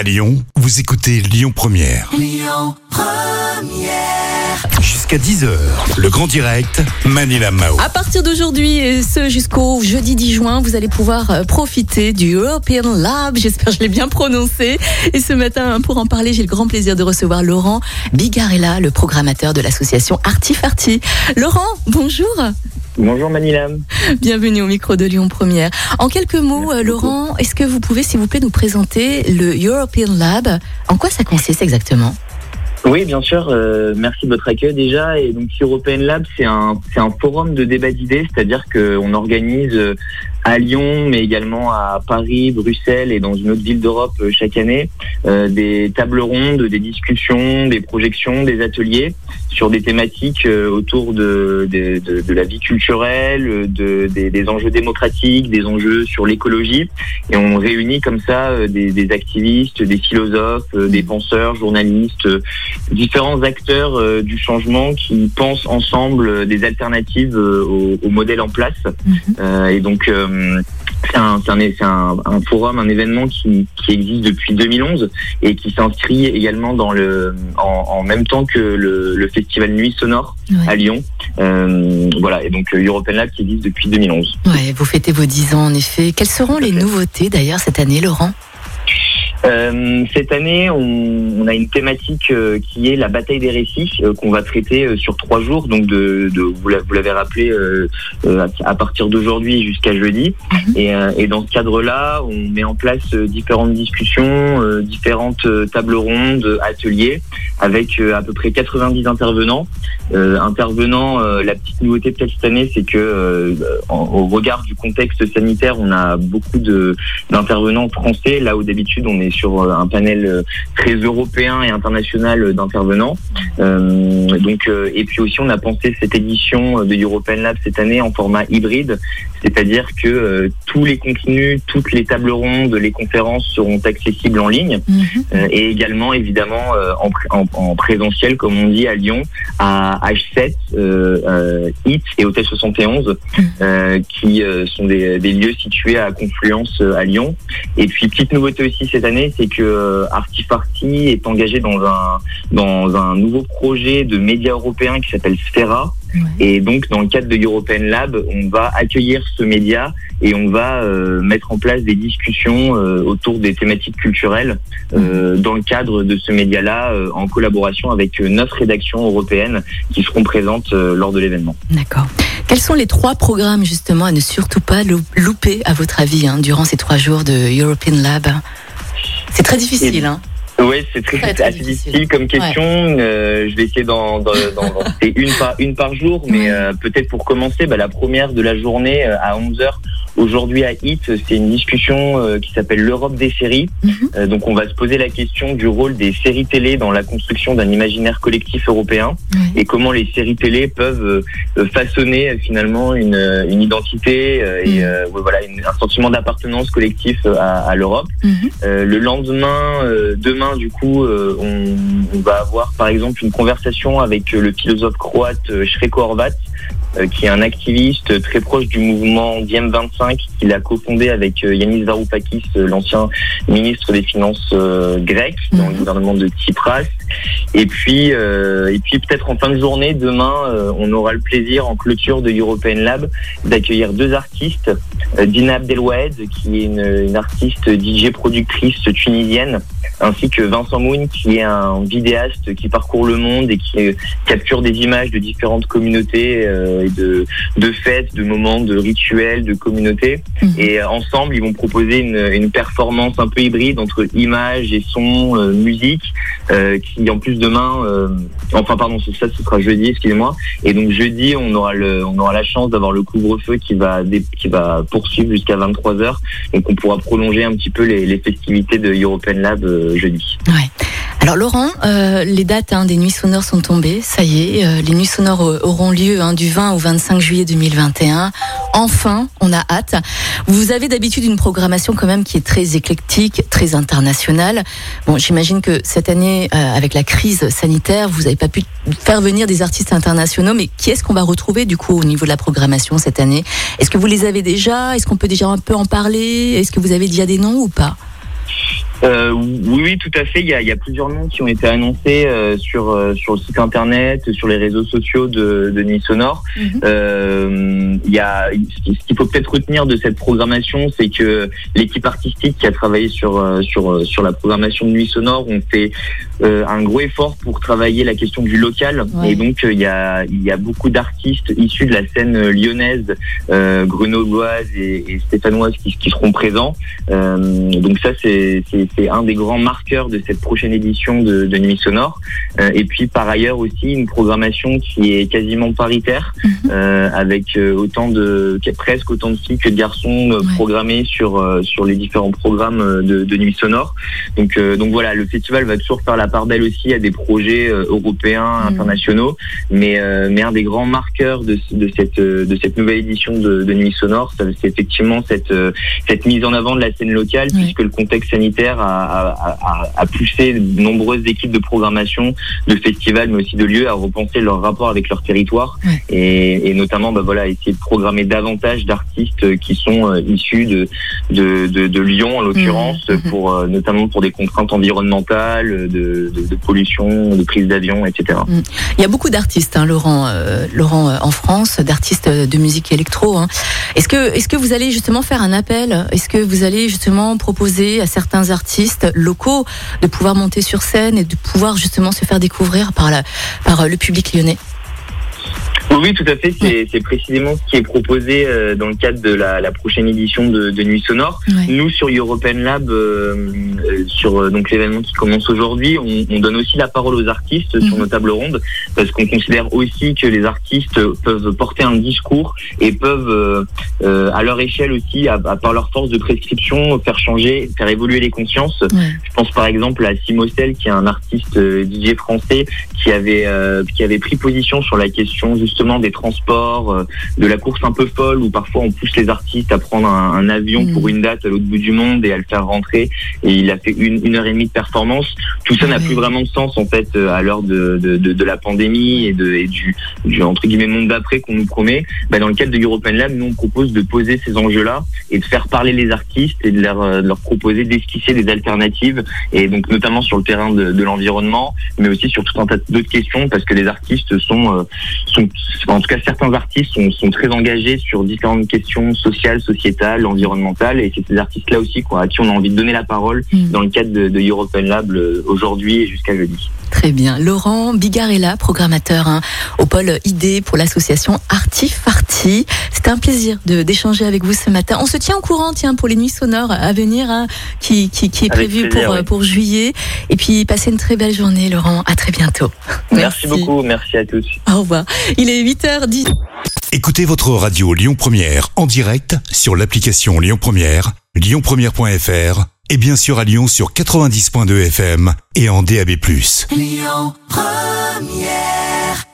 À Lyon, vous écoutez Lyon Première. Jusqu'à 10h, le grand direct, Manila Mao. À partir d'aujourd'hui et ce jusqu'au jeudi 10 juin, vous allez pouvoir euh, profiter du European Lab. J'espère que je l'ai bien prononcé. Et ce matin, pour en parler, j'ai le grand plaisir de recevoir Laurent Bigarella, le programmateur de l'association Artifarty. Laurent, bonjour. Bonjour Manila. Bienvenue au micro de Lyon Première. En quelques mots, euh, Laurent, est-ce que vous pouvez, s'il vous plaît, nous présenter le European Lab? En quoi ça consiste exactement? Oui, bien sûr. euh, merci de votre accueil déjà. Et donc European Lab, c'est un, c'est un forum de débat d'idées, c'est-à-dire qu'on organise euh, à Lyon, mais également à Paris, Bruxelles et dans une autre ville d'Europe euh, chaque année, euh, des tables rondes, des discussions, des projections, des ateliers sur des thématiques euh, autour de, de, de- de la vie culturelle, de, des, des enjeux démocratiques, des enjeux sur l'écologie. Et on réunit comme ça euh, des, des activistes, des philosophes, euh, des penseurs, journalistes, euh, différents acteurs euh, du changement qui pensent ensemble des alternatives euh, au, au modèle en place. Euh, et donc, euh, c'est un, c'est un, c'est un- un forum, un événement qui, qui existe depuis 2011 et qui s'inscrit également dans le, en, en même temps que le, le festival Nuit Sonore à Lyon. Euh, voilà, et donc euh, European Lab qui existe depuis 2011. Ouais, vous fêtez vos 10 ans en effet. Quelles seront les nouveautés d'ailleurs cette année, Laurent? Euh, cette année, on, on a une thématique euh, qui est la bataille des récits euh, qu'on va traiter euh, sur trois jours. Donc, de, de vous l'a- vous l'avez rappelé, euh, euh, à, partir d'aujourd'hui jusqu'à jeudi. et, euh, et dans ce cadre-là, on met en place euh, différentes discussions, euh, différentes euh, tables rondes, ateliers, avec euh, à peu près 90 intervenants. Euh, intervenants, euh, la petite nouveauté peut-être cette année, c'est que euh, en- au regard du contexte sanitaire, on a beaucoup d'intervenants français, là où d'habitude on est sur euh, un panel euh, très européen et international euh, d'intervenants. Euh, donc, et puis aussi on a pensé cette édition de European Lab cette année en format hybride, c'est-à-dire que euh, tous les contenus, toutes les tables rondes, les conférences seront accessibles en ligne euh, et également évidemment euh, en, pr- en, en présentiel comme on dit à Lyon à H7, euh, euh, HIT et Hôtel 71 euh, qui sont des, des lieux situés à Confluence à Lyon. Et puis petite nouveauté aussi cette année, c'est que euh, Artifarty est engagé dans un dans un nouveau projet de médias européens qui s'appelle Sphera. Et donc dans le cadre de European Lab, on va accueillir ce média et on va euh, mettre en place des discussions euh, autour des thématiques culturelles euh, dans le cadre de ce média-là, euh, en collaboration avec euh, neuf rédactions européennes qui seront présentes euh, lors de l'événement. D'accord. Quels sont les trois programmes justement à ne surtout pas lou- louper à votre avis hein, durant ces trois jours de European Lab? C'est très difficile. Hein Oui, c'est très, assez difficile. difficile comme question. Euh, je vais essayer d'en citer une par une par jour, mais Ouais. euh, peut-être pour commencer, bah, la première de la journée euh, à 11 h Aujourd'hui à HIT, c'est une discussion euh, qui s'appelle l'Europe des séries. Mhm. Euh, donc on va se poser la question du rôle des séries télé dans la construction d'un imaginaire collectif européen Ouais. et comment les séries télé peuvent euh, façonner euh, finalement une, euh, une identité euh, et Mhm. euh, voilà une- un sentiment d'appartenance collectif euh, à, à l'Europe. Mhm. Euh, le lendemain, euh, demain, du coup, euh, on, on va avoir par exemple une conversation avec euh, le philosophe croate Shreko Horvat, euh, qui est un activiste très proche du mouvement Diem 25, qu'il a cofondé avec Yanis Varoufakis, l'ancien ministre des Finances grec dans le Mhm. gouvernement de Tsipras. Et puis, et puis peut-être en fin de journée, demain, on aura le plaisir en clôture de European Lab d'accueillir deux artistes, Dina Abdelwahed, qui est une, une artiste DJ productrice tunisienne, ainsi que Vincent Moon, qui est un vidéaste qui parcourt le monde et qui euh, capture des images de différentes communautés euh, et de, de fêtes, de moments, de rituels, de communautés. Mhm. Et euh, ensemble, ils vont proposer une, une performance un peu hybride entre images et sons, euh, musique, euh, qui en plus demain, euh, enfin pardon, c'est ça, ce sera jeudi, excusez-moi. Et donc jeudi, on aura le, on aura la chance d'avoir le couvre-feu qui va, qui va poursuivre jusqu'à 23 h Donc on pourra prolonger un petit peu les, les festivités de European Lab jeudi. Ouais. Alors Laurent, euh, les dates hein, des nuits sonores sont tombées, ça y est, euh, les nuits sonores euh, auront lieu hein, du 20 au 25 juillet 2021. Enfin, on a hâte. Vous avez d'habitude une programmation quand même qui est très éclectique, très internationale. Bon, j'imagine que cette année, euh, avec la crise sanitaire, vous n'avez pas pu faire venir des artistes internationaux, mais qui est-ce qu'on va retrouver du coup au niveau de la programmation cette année? Est-ce que vous les avez déjà? Est-ce qu'on peut déjà un peu en parler? Est-ce que vous avez déjà des noms ou pas? Euh, oui, oui, tout à fait. Il y a, il y a plusieurs noms qui ont été annoncés euh, sur euh, sur le site internet, sur les réseaux sociaux de, de Nuit Sonore. Mhm. Euh, il y a ce qui- ce qu'il faut peut-être retenir de cette programmation, c'est que l'équipe artistique qui a travaillé sur euh, sur euh, sur la programmation de Nuit Sonore ont fait un gros effort pour travailler la question du local. Ouais. Et donc euh, il y a il y a beaucoup d'artistes issus de la scène euh, lyonnaise, euh, grenobloise et, et stéphanoise qui, qui seront présents. Euh, donc ça, c'est un des grands marqueurs de cette prochaine édition de, de Nuit Sonore. Euh, et puis par ailleurs aussi une programmation qui est quasiment paritaire, Mhm. euh, avec euh, autant de presque autant de filles que de garçons euh, Ouais. programmés sur euh, sur les différents programmes euh, de, de Nuit Sonore. Donc euh, donc voilà, le festival va toujours faire la part belle aussi à des projets euh, européens, Mhm. internationaux, mais euh, mais un des grands marqueurs de, de cette euh, de cette nouvelle édition de, de Nuit Sonore, c'est effectivement cette euh, cette mise en avant de la scène locale, Ouais. puisque le contexte sanitaire a, a, a, a poussé de nombreuses équipes de programmation, de festivals, mais aussi de lieux à repenser leur rapport avec leur territoire Ouais. et, et notamment bah, voilà essayer de programmer davantage d'artistes qui sont issus de, de, de, de Lyon en l'occurrence, Mhm, mhm. pour notamment pour des contraintes environnementales, de, de, pollution, de prise d'avion, etc. Il y a beaucoup d'artistes, hein, Laurent, euh, Laurent euh, en France, d'artistes de musique électro. hein. Est-ce que, est-ce que vous allez justement faire un appel? Est-ce que vous allez justement proposer à certains artistes locaux de pouvoir monter sur scène et de pouvoir justement se faire découvrir par, la, par euh, le public lyonnais? Oui, tout à fait. C'est précisément ce qui est proposé euh, dans le cadre de la, la prochaine édition de, de Nuit Sonore. Ouais. Nous, sur European Lab, euh, euh, sur euh, donc l'événement qui commence aujourd'hui, on, on donne aussi la parole aux artistes sur Mhm. nos tables rondes, parce qu'on considère aussi que les artistes peuvent porter un discours et peuvent, euh, euh, à leur échelle aussi, à, à par leur force de prescription, faire changer, faire évoluer les consciences. Ouais. Je pense par exemple à Simostel, qui est un artiste euh, DJ français, qui avait euh, qui avait pris position sur la question justement des transports, euh, de la course un peu folle, où parfois on pousse les artistes à prendre un, un avion Mm. pour une date à l'autre bout du monde et à le faire rentrer. Et il a fait une, une heure et demie de performance. Tout ça n'a plus vraiment de sens en fait euh, à l'heure de, de, de, de la pandémie et, de, et du, du entre guillemets monde d'après qu'on nous promet. Bah, dans le cadre de European Lab, nous on propose de poser ces enjeux-là et de faire parler les artistes et de leur, euh, de leur proposer d'esquisser des alternatives et donc notamment sur le terrain de, de l'environnement, mais aussi sur tout un tas d'autres questions parce que les artistes sont, sont en tout cas certains artistes sont, sont très engagés sur différentes questions sociales, sociétales, environnementales et c'est ces artistes-là aussi quoi, à qui on a envie de donner la parole Mm. dans le cadre de, de European Lab aujourd'hui et jusqu'à jeudi. Très bien. Laurent Bigarella, programmateur hein, au pôle ID pour l'association Artif C'était un plaisir de d'échanger avec vous ce matin. On se tient au courant, tiens, pour les nuits sonores à venir, hein, qui, qui, qui est Avec prévu plaisir, pour, oui. pour juillet. Et puis, passez une très belle journée, Laurent. À très bientôt. Merci, beaucoup, merci à tous. Au revoir. Il est 8h10. Écoutez votre radio Lyon Première en direct sur l'application Lyon Première, lyonpremière.fr et bien sûr à Lyon sur 90.2 FM et en DAB+. Lyon Première